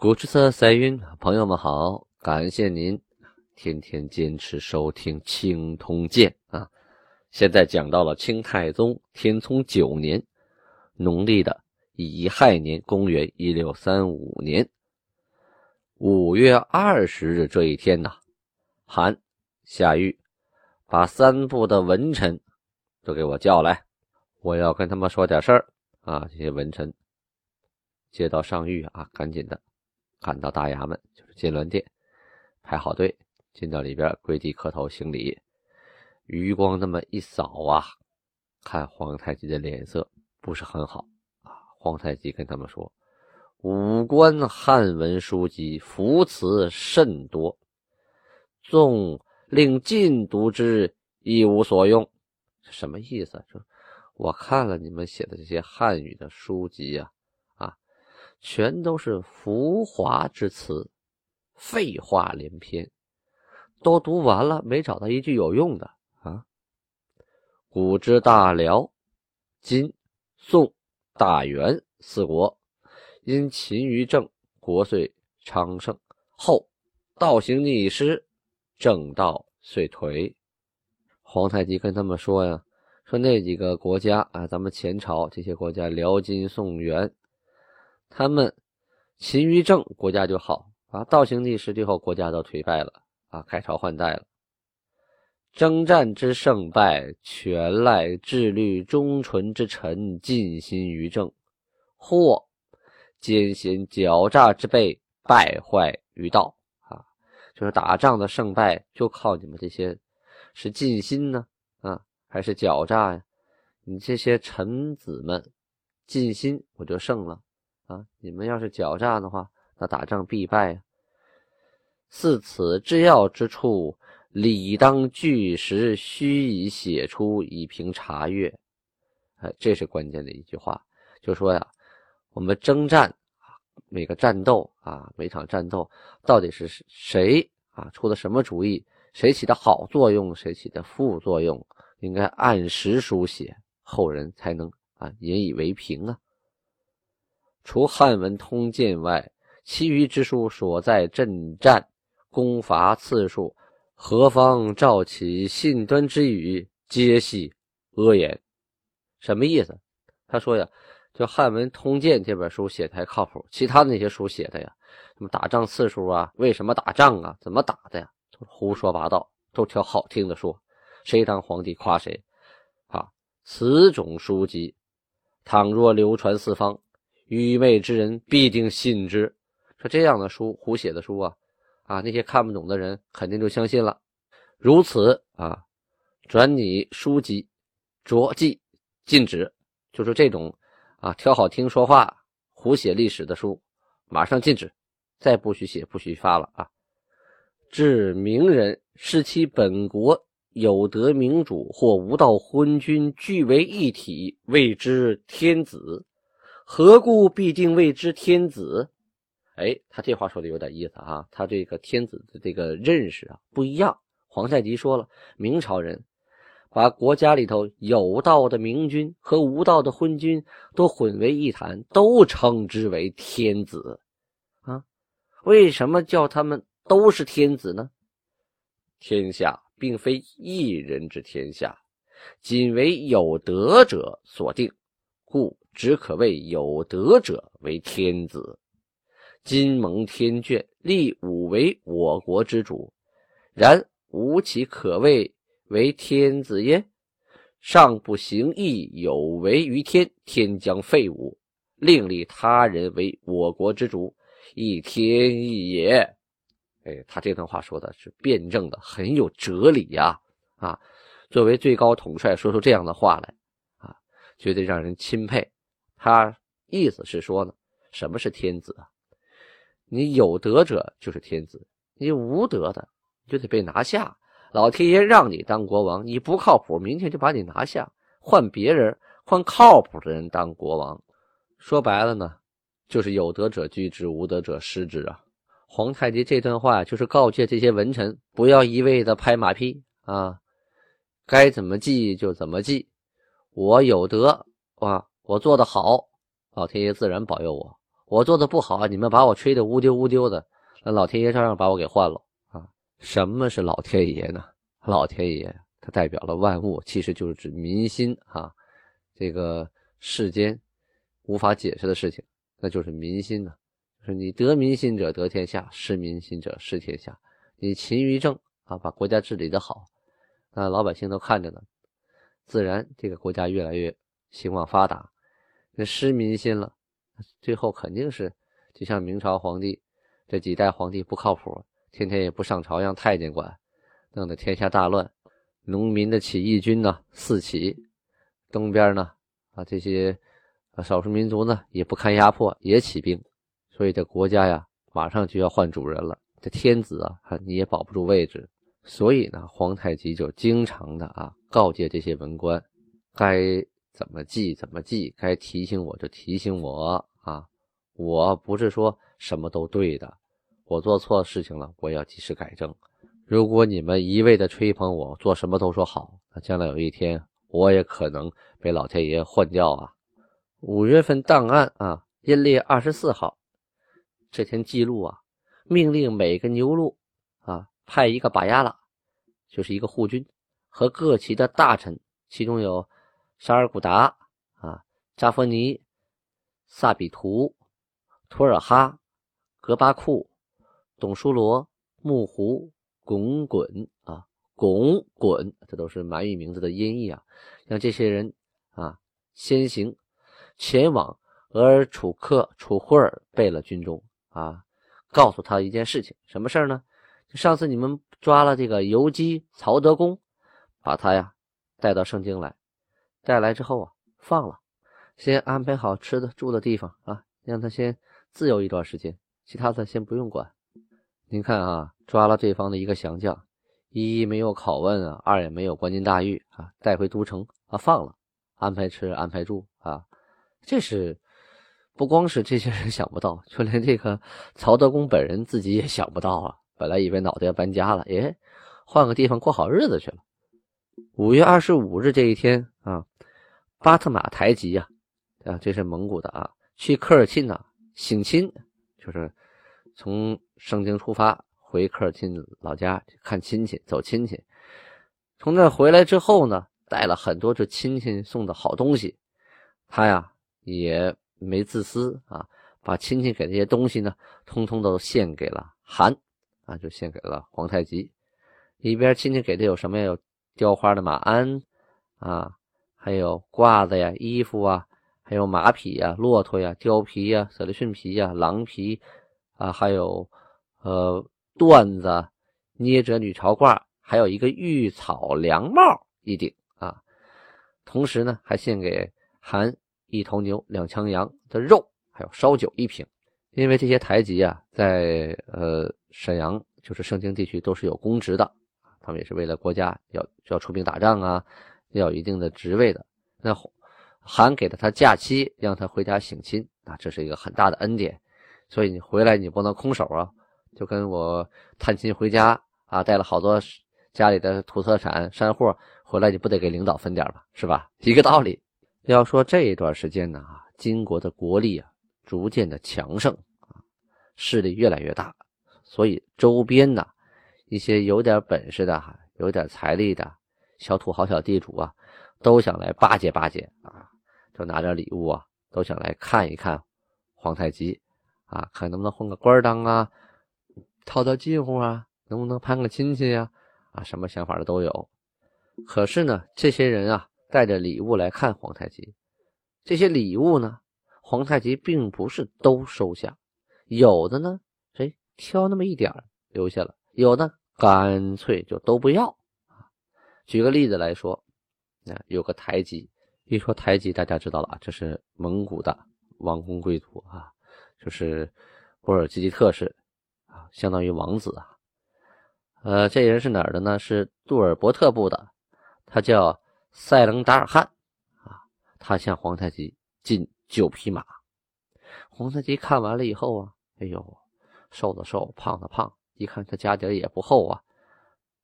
古之色彩云，朋友们好，感谢您天天坚持收听《清通鉴》啊。现在讲到了清太宗天聪九年，农历的乙亥年，公元一六三五年五月二十日这一天呐，韩夏玉把三部的文臣都给我叫来，我要跟他们说点事儿啊。这些文臣接到上谕啊，赶紧的赶到大衙门，就是金銮殿，排好队进到里边，跪地磕头行礼。余光那么一扫啊，看皇太极的脸色不是很好啊。皇太极跟他们说：“五官汉文书籍浮词甚多，纵令尽读之，一无所用。”什么意思？说我看了你们写的这些汉语的书籍呀，啊，全都是浮华之词，废话连篇，都读完了，没找到一句有用的啊。古之大辽、金、宋、大元四国，因勤于政，国遂昌盛。后道行逆施，正道遂颓。皇太极跟他们说呀：“说那几个国家啊，咱们前朝这些国家，辽、金、宋、元，他们勤于政，国家就好啊；道行逆施，最后国家都颓败了啊，改朝换代了。”征战之胜败，全赖志虑忠纯之臣尽心于政，或奸险狡诈之辈败坏于道。啊，就是打仗的胜败，就靠你们这些是尽心呢，啊，还是狡诈呀？你这些臣子们尽心，我就胜了啊！你们要是狡诈的话，那打仗必败。似此之要之处。理当据实，须以写出，以凭查阅。哎，这是关键的一句话，就说呀，我们征战，每个战斗啊，每场战斗到底是谁啊出的什么主意，谁起的好作用，谁起的副作用，应该按时书写，后人才能啊引以为凭啊。除汉文通鉴外，其余之书所在阵战攻伐次数。何方召起信端之语，皆系阿言。什么意思？他说呀，就《汉文通鉴》这本书写的还靠谱，其他那些书写的呀，什么打仗次数啊，为什么打仗啊，怎么打的呀，都胡说八道，都挑好听的说，谁当皇帝夸谁。啊，此种书籍，倘若流传四方，愚昧之人必定信之。说这样的书，胡写的书啊。啊，那些看不懂的人肯定就相信了。如此啊，转拟书籍，着记禁止，就是这种啊，挑好听说话、胡写历史的书，马上禁止，再不许写，不许发了啊。至名人视其本国有德明主或无道昏君俱为一体，谓之天子，何故必定谓之天子？哎，他这话说的有点意思啊！他这个天子的这个认识啊不一样。皇太极说了，明朝人把国家里头有道的明君和无道的昏君都混为一谈，都称之为天子啊。为什么叫他们都是天子呢？天下并非一人之天下，仅为有德者所定，故只可谓有德者为天子。今蒙天眷，立武为我国之主，然吾岂可谓为天子耶？上不行义，有违于天，天将废武，另立他人为我国之主，亦天意也。哎，他这段话说的是辩证的，很有哲理呀！啊，作为最高统帅，说出这样的话来，啊，绝对让人钦佩。他意思是说呢。什么是天子啊？你有德者就是天子，你无德的就得被拿下。老天爷让你当国王，你不靠谱，明天就把你拿下，换别人，换靠谱的人当国王。说白了呢，就是有德者居之，无德者失之啊。皇太极这段话就是告诫这些文臣，不要一味的拍马屁啊，该怎么记就怎么记。我有德啊，我做的好，老天爷自然保佑我。我做的不好，你们把我吹得乌丢乌丢的，那老天爷照样把我给换了啊！什么是老天爷呢？老天爷他代表了万物，其实就是指民心啊。这个世间无法解释的事情，那就是民心呢。就是你得民心者得天下，失民心者失天下。你勤于政啊，把国家治理的好，那老百姓都看着呢，自然这个国家越来越兴旺发达。那失民心了。最后肯定是，就像明朝皇帝这几代皇帝不靠谱，天天也不上朝让太监管，弄得天下大乱，农民的起义军呢四起，东边呢啊这些少数民族呢也不堪压迫也起兵，所以这国家呀马上就要换主人了，这天子啊你也保不住位置，所以呢皇太极就经常的啊告诫这些文官，该。怎么记怎么记，该提醒我就提醒我啊！我不是说什么都对的，我做错事情了，我要及时改正。如果你们一味的吹捧我，做什么都说好，那将来有一天我也可能被老天爷换掉啊！五月份档案啊，阴历二十四号这天记录啊，命令每个牛录啊派一个把压了，就是一个护军和各旗的大臣，其中有。沙尔古达啊，扎弗尼、萨比图、图尔哈、格巴库、董舒罗、木胡、拱滚啊，拱滚，这都是满语名字的音译啊。让这些人啊先行前往额尔楚克楚霍尔贝勒军中啊，告诉他一件事情，什么事呢？上次你们抓了这个游击曹德公，把他呀带到圣经来。带来之后啊，放了，先安排好吃的、住的地方啊，让他先自由一段时间，其他的先不用管。您看啊，抓了对方的一个降将，一没有拷问啊，二也没有关进大狱啊，带回都城啊，放了，安排吃、安排住啊，这是不光是这些人想不到，就连这个曹德公本人自己也想不到啊。本来以为脑袋要搬家了，哎，换个地方过好日子去了。五月二十五日这一天啊。巴特马台吉呀，啊，这是蒙古的啊。去科尔沁呢，省亲，就是从盛京出发回科尔沁老家看亲戚、走亲戚。从那回来之后呢，带了很多这亲戚送的好东西。他呀也没自私啊，把亲戚给这些东西呢，通通都献给了韩啊，就献给了皇太极。里边亲戚给的有什么呀？有雕花的马鞍啊。还有褂子呀、衣服啊，还有马匹呀、骆驼呀、貂皮呀、舍利逊皮呀、狼皮啊，还有呃缎子、捏褶女朝褂，还有一个玉草凉帽一顶啊。同时呢，还献给韩一头牛、两枪羊的肉，还有烧酒一瓶。因为这些台籍啊，在呃沈阳就是盛京地区都是有公职的，他们也是为了国家要要出兵打仗啊。要有一定的职位的，那韩给了他假期，让他回家省亲啊，这是一个很大的恩典。所以你回来你不能空手啊，就跟我探亲回家啊，带了好多家里的土特产山货回来，你不得给领导分点吧，是吧？一个道理。要说这一段时间呢，金国的国力啊，逐渐的强盛啊，势力越来越大，所以周边呢，一些有点本事的，有点财力的。小土豪、小地主啊，都想来巴结巴结啊，就拿点礼物啊，都想来看一看皇太极啊，看能不能混个官当啊，套套近乎啊，能不能攀个亲戚呀？啊，什么想法的都有。可是呢，这些人啊，带着礼物来看皇太极，这些礼物呢，皇太极并不是都收下，有的呢，哎，挑那么一点留下了，有的干脆就都不要。举个例子来说，啊，有个台吉，一说台吉，大家知道了啊，这是蒙古的王公贵族啊。就是波尔济吉特氏啊，相当于王子啊。呃，这人是哪儿的呢？是杜尔伯特部的，他叫塞伦达尔汗啊。他向皇太极进九匹马。皇太极看完了以后啊，哎呦，瘦的瘦，胖的胖，一看他家底也不厚啊，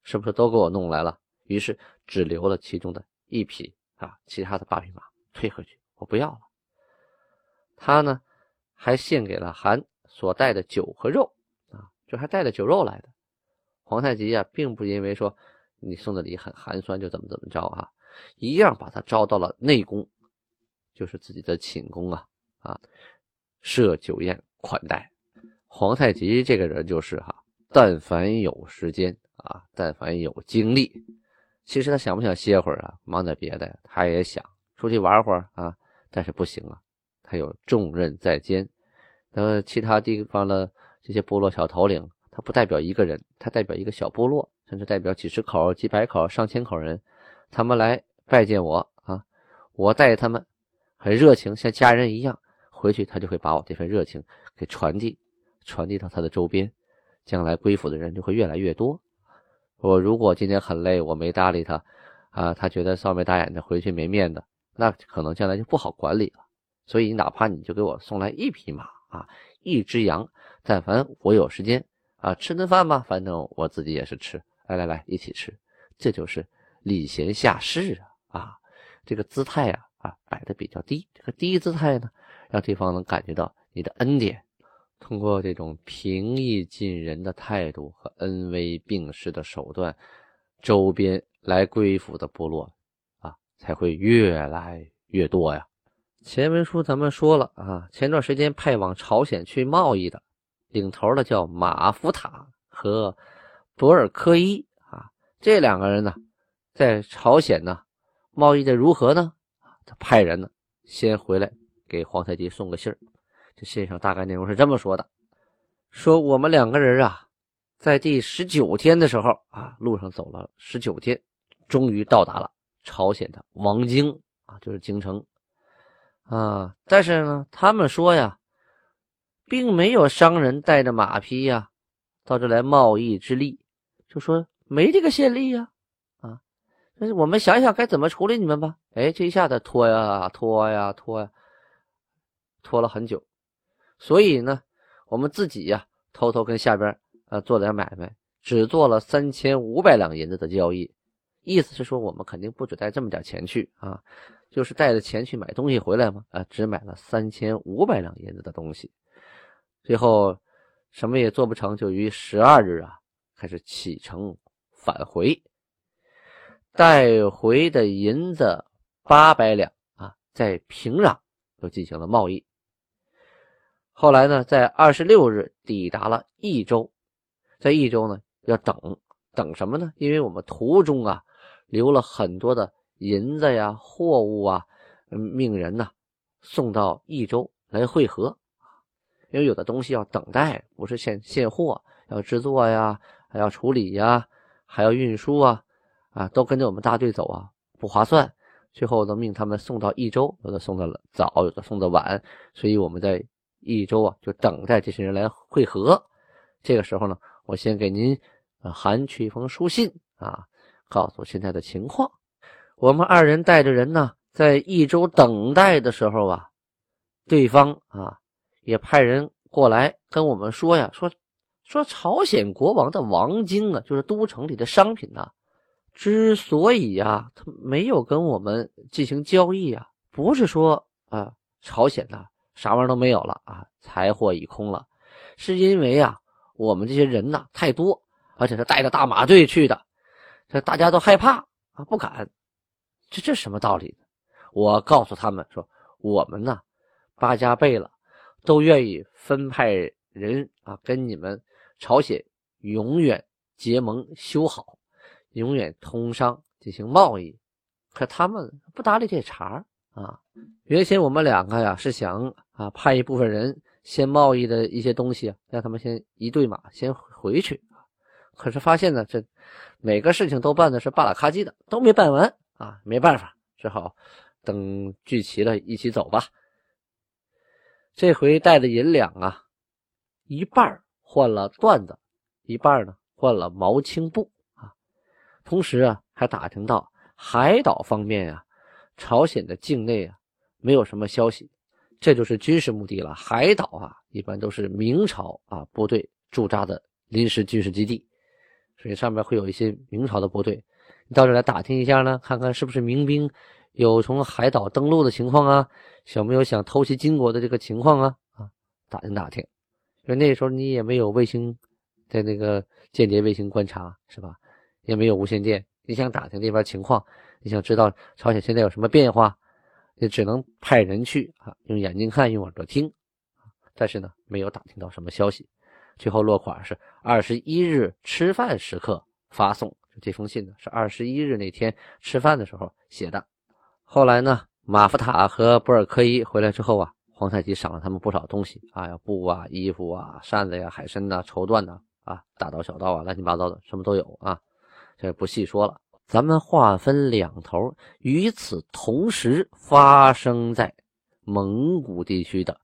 是不是都给我弄来了？于是只留了其中的一匹啊，其他的八匹马退回去，我不要了。他呢，还献给了韩所带的酒和肉啊，就还带了酒肉来的。皇太极啊，并不因为说你送的礼很寒酸就怎么怎么着啊，一样把他招到了内宫，就是自己的寝宫啊啊，设酒宴款待。皇太极这个人就是哈，但凡有时间啊，但凡有精力，其实他想不想歇会儿啊，忙点别的，他也想出去玩会儿啊，但是不行啊，他有重任在肩。呃，其他地方的这些部落小头领。他不代表一个人，他代表一个小部落，甚至代表几十口、几百口、上千口人。他们来拜见我啊，我带他们很热情，像家人一样。回去他就会把我这份热情给传递，传递到他的周边，将来归附的人就会越来越多。我如果今天很累，我没搭理他啊，他觉得臊眉大眼的，回去没面子，那可能将来就不好管理了。所以哪怕你就给我送来一匹马啊，一只羊，但凡我有时间。啊，吃顿饭吧，反正我自己也是吃。来来来，一起吃，这就是礼贤下士啊！啊，这个姿态啊啊摆的比较低，这个低姿态呢，让对方能感觉到你的恩典。通过这种平易近人的态度和恩威并施的手段，周边来归附的部落啊，才会越来越多呀。前文书咱们说了啊，前段时间派往朝鲜去贸易的。领头的叫马福塔和博尔科伊啊，这两个人呢，在朝鲜呢贸易的如何呢？他派人呢先回来给皇太极送个信儿。这信上大概内容是这么说的：说我们两个人啊，在第十九天的时候啊，路上走了十九天，终于到达了朝鲜的王京啊，就是京城啊。但是呢，他们说呀。并没有商人带着马匹呀，到这来贸易之利，就说没这个先例呀，啊，但是我们想想该怎么处理你们吧。哎，这一下子拖呀拖呀拖呀，拖了很久，所以呢，我们自己呀，偷偷跟下边啊做点买卖，只做了三千五百两银子的交易，意思是说我们肯定不止带这么点钱去啊，就是带着钱去买东西回来嘛，啊，只买了三千五百两银子的东西。最后，什么也做不成，就于十二日啊，开始启程返回。带回的银子八百两啊，在平壤又进行了贸易。后来呢，在二十六日抵达了益州，在益州呢要等等什么呢？因为我们途中啊留了很多的银子呀、货物啊，命人呢送到益州来汇合。因为有的东西要等待，不是现现货，要制作呀，还要处理呀，还要运输啊，啊，都跟着我们大队走啊，不划算。最后都命他们送到益州，有的送的早，有的送的晚，所以我们在益州啊，就等待这些人来汇合。这个时候呢，我先给您函去一封书信啊，告诉现在的情况。我们二人带着人呢，在益州等待的时候啊，对方啊。也派人过来跟我们说呀，说说朝鲜国王的王京啊，就是都城里的商品呐，之所以呀，他没有跟我们进行交易啊，不是说啊，朝鲜呐啥玩意都没有了啊，财货已空了，是因为啊，我们这些人呐太多，而且是带着大马队去的，这大家都害怕啊，不敢。这这什么道理？我告诉他们说，我们呢八家贝了。都愿意分派人啊，跟你们朝鲜永远结盟修好，永远通商进行贸易。可他们不搭理这茬啊！原先我们两个呀是想啊派一部分人先贸易的一些东西啊，让他们先一对马先回去可是发现呢，这每个事情都办的是巴拉卡叽的，都没办完啊！没办法，只好等聚齐了一起走吧。这回带的银两啊，一半换了缎子，一半呢换了毛青布啊。同时啊，还打听到海岛方面啊，朝鲜的境内啊没有什么消息，这就是军事目的了。海岛啊，一般都是明朝啊部队驻扎的临时军事基地，所以上面会有一些明朝的部队。你到这来打听一下呢，看看是不是民兵有从海岛登陆的情况啊？有没有想偷袭金国的这个情况啊？啊，打听打听，因为那时候你也没有卫星在那个间谍卫星观察，是吧？也没有无线电，你想打听那边情况，你想知道朝鲜现在有什么变化，也只能派人去啊，用眼睛看，用耳朵听，但是呢，没有打听到什么消息。最后落款是二十一日吃饭时刻发送。这封信呢是二十一日那天吃饭的时候写的。后来呢，马福塔和博尔科伊回来之后啊，皇太极赏了他们不少东西啊，布啊、衣服啊、扇子呀、海参呐、绸缎呐，啊，大刀小刀啊，乱七八糟的什么都有啊，这不细说了。咱们划分两头，与此同时发生在蒙古地区的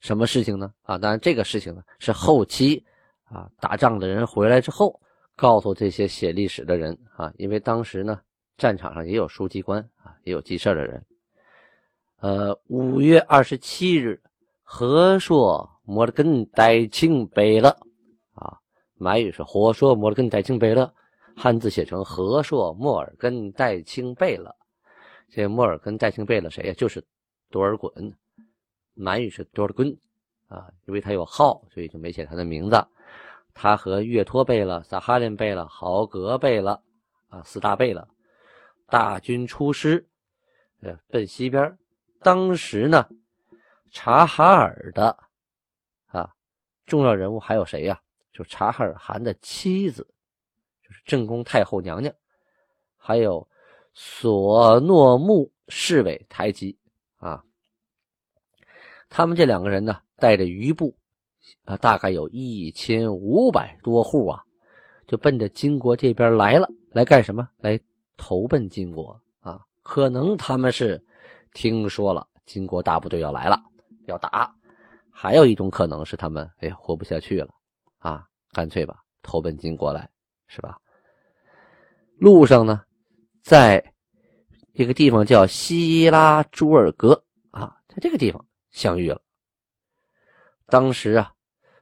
什么事情呢？啊，当然这个事情呢是后期啊打仗的人回来之后。告诉这些写历史的人啊，因为当时呢，战场上也有书记官啊，也有记事的人。呃，五月二十七日，和硕摩尔根代庆北了啊，满语是和硕摩尔根代庆北了，汉字写成和硕莫尔根代庆贝勒。这莫尔根代庆贝勒谁呀？就是多尔衮，满语是多尔衮啊，因为他有号，所以就没写他的名字。他和岳托贝勒、萨哈林贝勒、豪格贝勒啊四大贝勒大军出师，呃，奔西边。当时呢，察哈尔的啊重要人物还有谁呀？就察哈尔汗的妻子，是正宫太后娘娘，还有索诺木侍卫台吉啊。他们这两个人呢，带着余部。啊，大概有一千五百多户啊，就奔着金国这边来了。来干什么？来投奔金国啊？可能他们是听说了金国大部队要来了，要打；还有一种可能是他们哎活不下去了啊，干脆吧投奔金国来，是吧？路上呢，在一个地方叫希拉朱尔格啊，在这个地方相遇了。当时啊。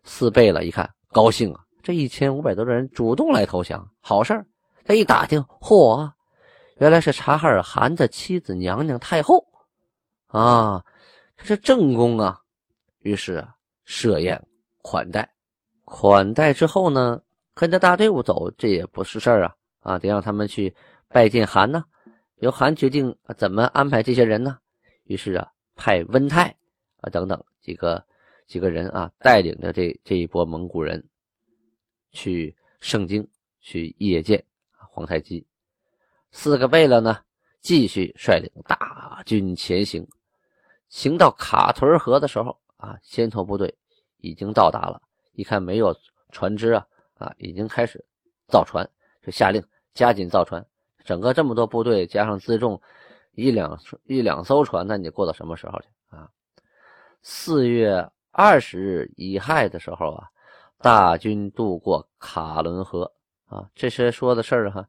四贝勒，一看高兴啊！这一千五百多人主动来投降，好事儿。他一打听，嚯，原来是察哈尔汗的妻子娘娘太后啊，这是正宫啊。于是，设宴款待，款待之后呢，跟着大队伍走，这也不是事儿啊啊，得让他们去拜见韩呢。由韩决定怎么安排这些人呢？于是啊，派温泰啊等等几个。几个人啊，带领着这这一波蒙古人去盛京去谒见皇太极。四个贝勒呢，继续率领大军前行。行到卡屯河的时候啊，先头部队已经到达了。一看没有船只啊，啊，已经开始造船，就下令加紧造船。整个这么多部队加上辎重，一两一两艘船，那你过到什么时候去啊？四月。二十日乙亥的时候啊，大军渡过卡伦河啊，这些说的事儿哈，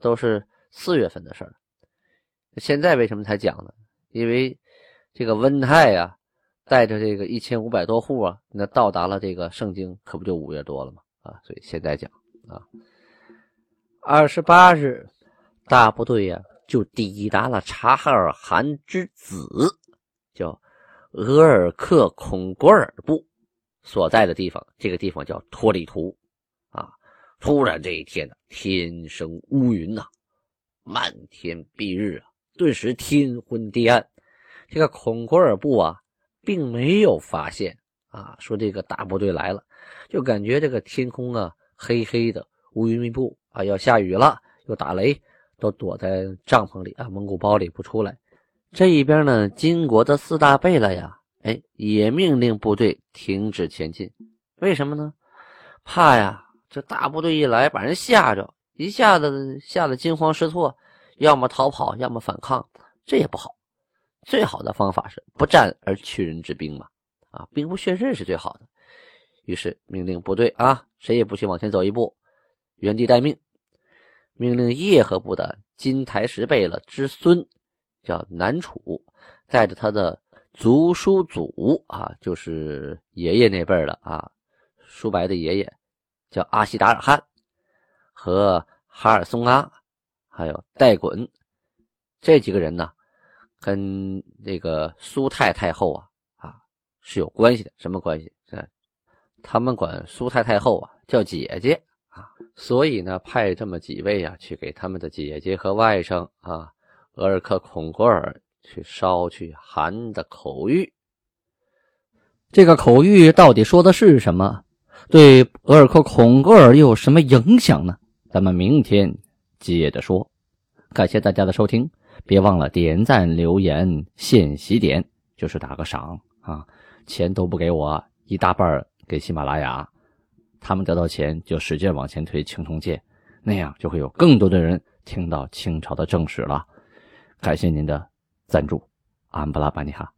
都是四月份的事儿。现在为什么才讲呢？因为这个温泰呀，带着这个一千五百多户啊，那到达了这个圣经，可不就五月多了吗？啊，所以现在讲啊，二十八日，大部队呀就抵达了察哈尔汗之子，叫。额尔克孔果尔部所在的地方，这个地方叫托里图啊。突然这一天呢，天生乌云呐，漫天蔽日啊，顿时天昏地暗。这个孔果尔部啊，并没有发现啊，说这个大部队来了，就感觉这个天空啊黑黑的，乌云密布啊，要下雨了，又打雷，都躲在帐篷里啊，蒙古包里不出来。这一边呢，金国的四大贝勒呀，哎，也命令部队停止前进。为什么呢？怕呀，这大部队一来，把人吓着，一下子吓得惊慌失措，要么逃跑，要么反抗，这也不好。最好的方法是不战而屈人之兵嘛，啊，兵不血刃是最好的。于是命令部队啊，谁也不许往前走一步，原地待命。命令叶赫部的金台石贝勒之孙，叫南楚，带着他的族叔祖啊，就是爷爷那辈儿的啊，舒白的爷爷，叫阿西达尔汗，和哈尔松阿，还有戴衮这几个人呢，跟这个苏太太后啊啊是有关系的。什么关系？他们管苏太太后啊叫姐姐啊，所以呢派这么几位啊去给他们的姐姐和外甥啊额尔克孔格尔去捎去韩的口谕。这个口谕到底说的是什么？对额尔克孔格尔又有什么影响呢？咱们明天接着说。感谢大家的收听，别忘了点赞、留言、献喜点，就是打个赏啊，钱都不给我一大半给喜马拉雅，他们得到钱就使劲往前推《青铜剑》，那样就会有更多的人听到清朝的正史了。感谢您的赞助，安布拉巴尼哈。